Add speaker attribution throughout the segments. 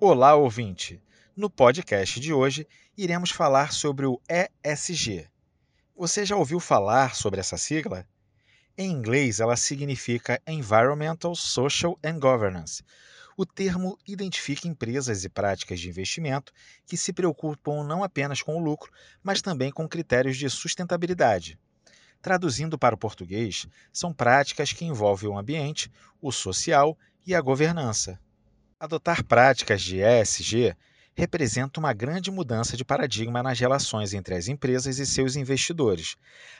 Speaker 1: Olá, ouvinte! No podcast de hoje, iremos falar sobre o ESG. Você já ouviu falar sobre essa sigla? Em inglês, ela significa Environmental, Social and Governance. O termo identifica empresas e práticas de investimento que se preocupam não apenas com o lucro, mas também com critérios de sustentabilidade. Traduzindo para o português, são práticas que envolvem o ambiente, o social e a governança. Adotar práticas de ESG representa uma grande mudança de paradigma nas relações entre as empresas e seus investidores,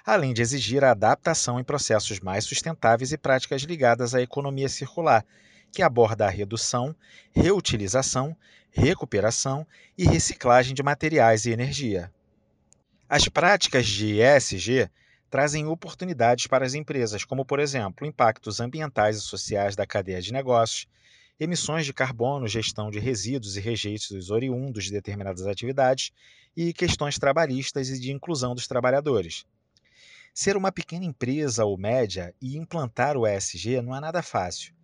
Speaker 1: além de exigir a adaptação em processos mais sustentáveis e práticas ligadas à economia circular, que aborda a redução, reutilização, recuperação e reciclagem de materiais e energia. As práticas de ESG trazem oportunidades para as empresas, como, por exemplo, impactos ambientais e sociais da cadeia de negócios, emissões de carbono, gestão de resíduos e rejeitos oriundos de determinadas atividades e questões trabalhistas e de inclusão dos trabalhadores. Ser uma pequena empresa ou média e implantar o ESG não é nada fácil,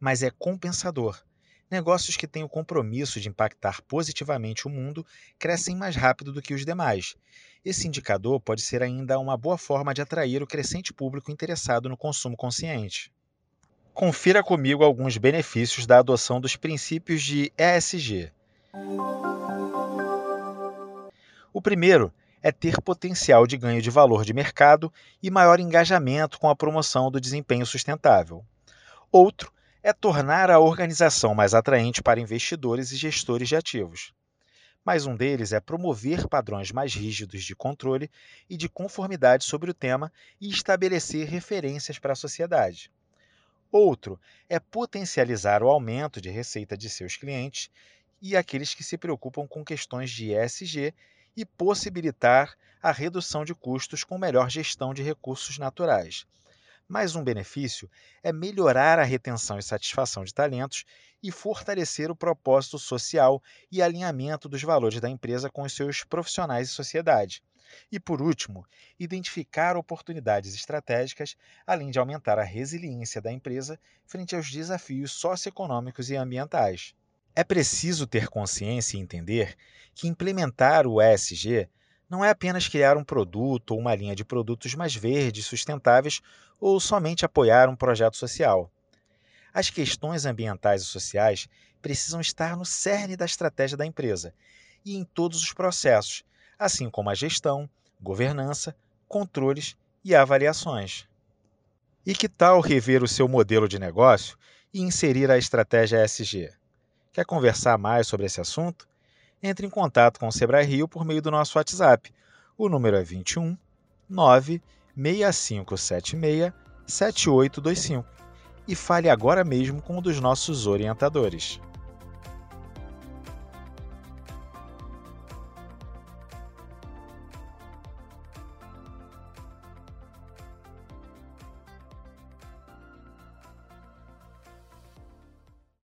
Speaker 1: mas é compensador. Negócios que têm o compromisso de impactar positivamente o mundo crescem mais rápido do que os demais. Esse indicador pode ser ainda uma boa forma de atrair o crescente público interessado no consumo consciente. Confira comigo alguns benefícios da adoção dos princípios de ESG. O primeiro é ter potencial de ganho de valor de mercado e maior engajamento com a promoção do desempenho sustentável. Outro é tornar a organização mais atraente para investidores e gestores de ativos. Mais um deles é promover padrões mais rígidos de controle e de conformidade sobre o tema e estabelecer referências para a sociedade. Outro é potencializar o aumento de receita de seus clientes e aqueles que se preocupam com questões de ESG e possibilitar a redução de custos com melhor gestão de recursos naturais. Mais um benefício é melhorar a retenção e satisfação de talentos e fortalecer o propósito social e alinhamento dos valores da empresa com os seus profissionais e sociedade. E, por último, identificar oportunidades estratégicas, além de aumentar a resiliência da empresa frente aos desafios socioeconômicos e ambientais. É preciso ter consciência e entender que implementar o ESG não é apenas criar um produto ou uma linha de produtos mais verdes, sustentáveis ou somente apoiar um projeto social. As questões ambientais e sociais precisam estar no cerne da estratégia da empresa e em todos os processos, assim como a gestão, governança, controles e avaliações. E que tal rever o seu modelo de negócio e inserir a estratégia ESG? Quer conversar mais sobre esse assunto? Entre em contato com o Sebrae Rio por meio do nosso WhatsApp. O número é 21 96576 7825 e fale agora mesmo com um dos nossos orientadores.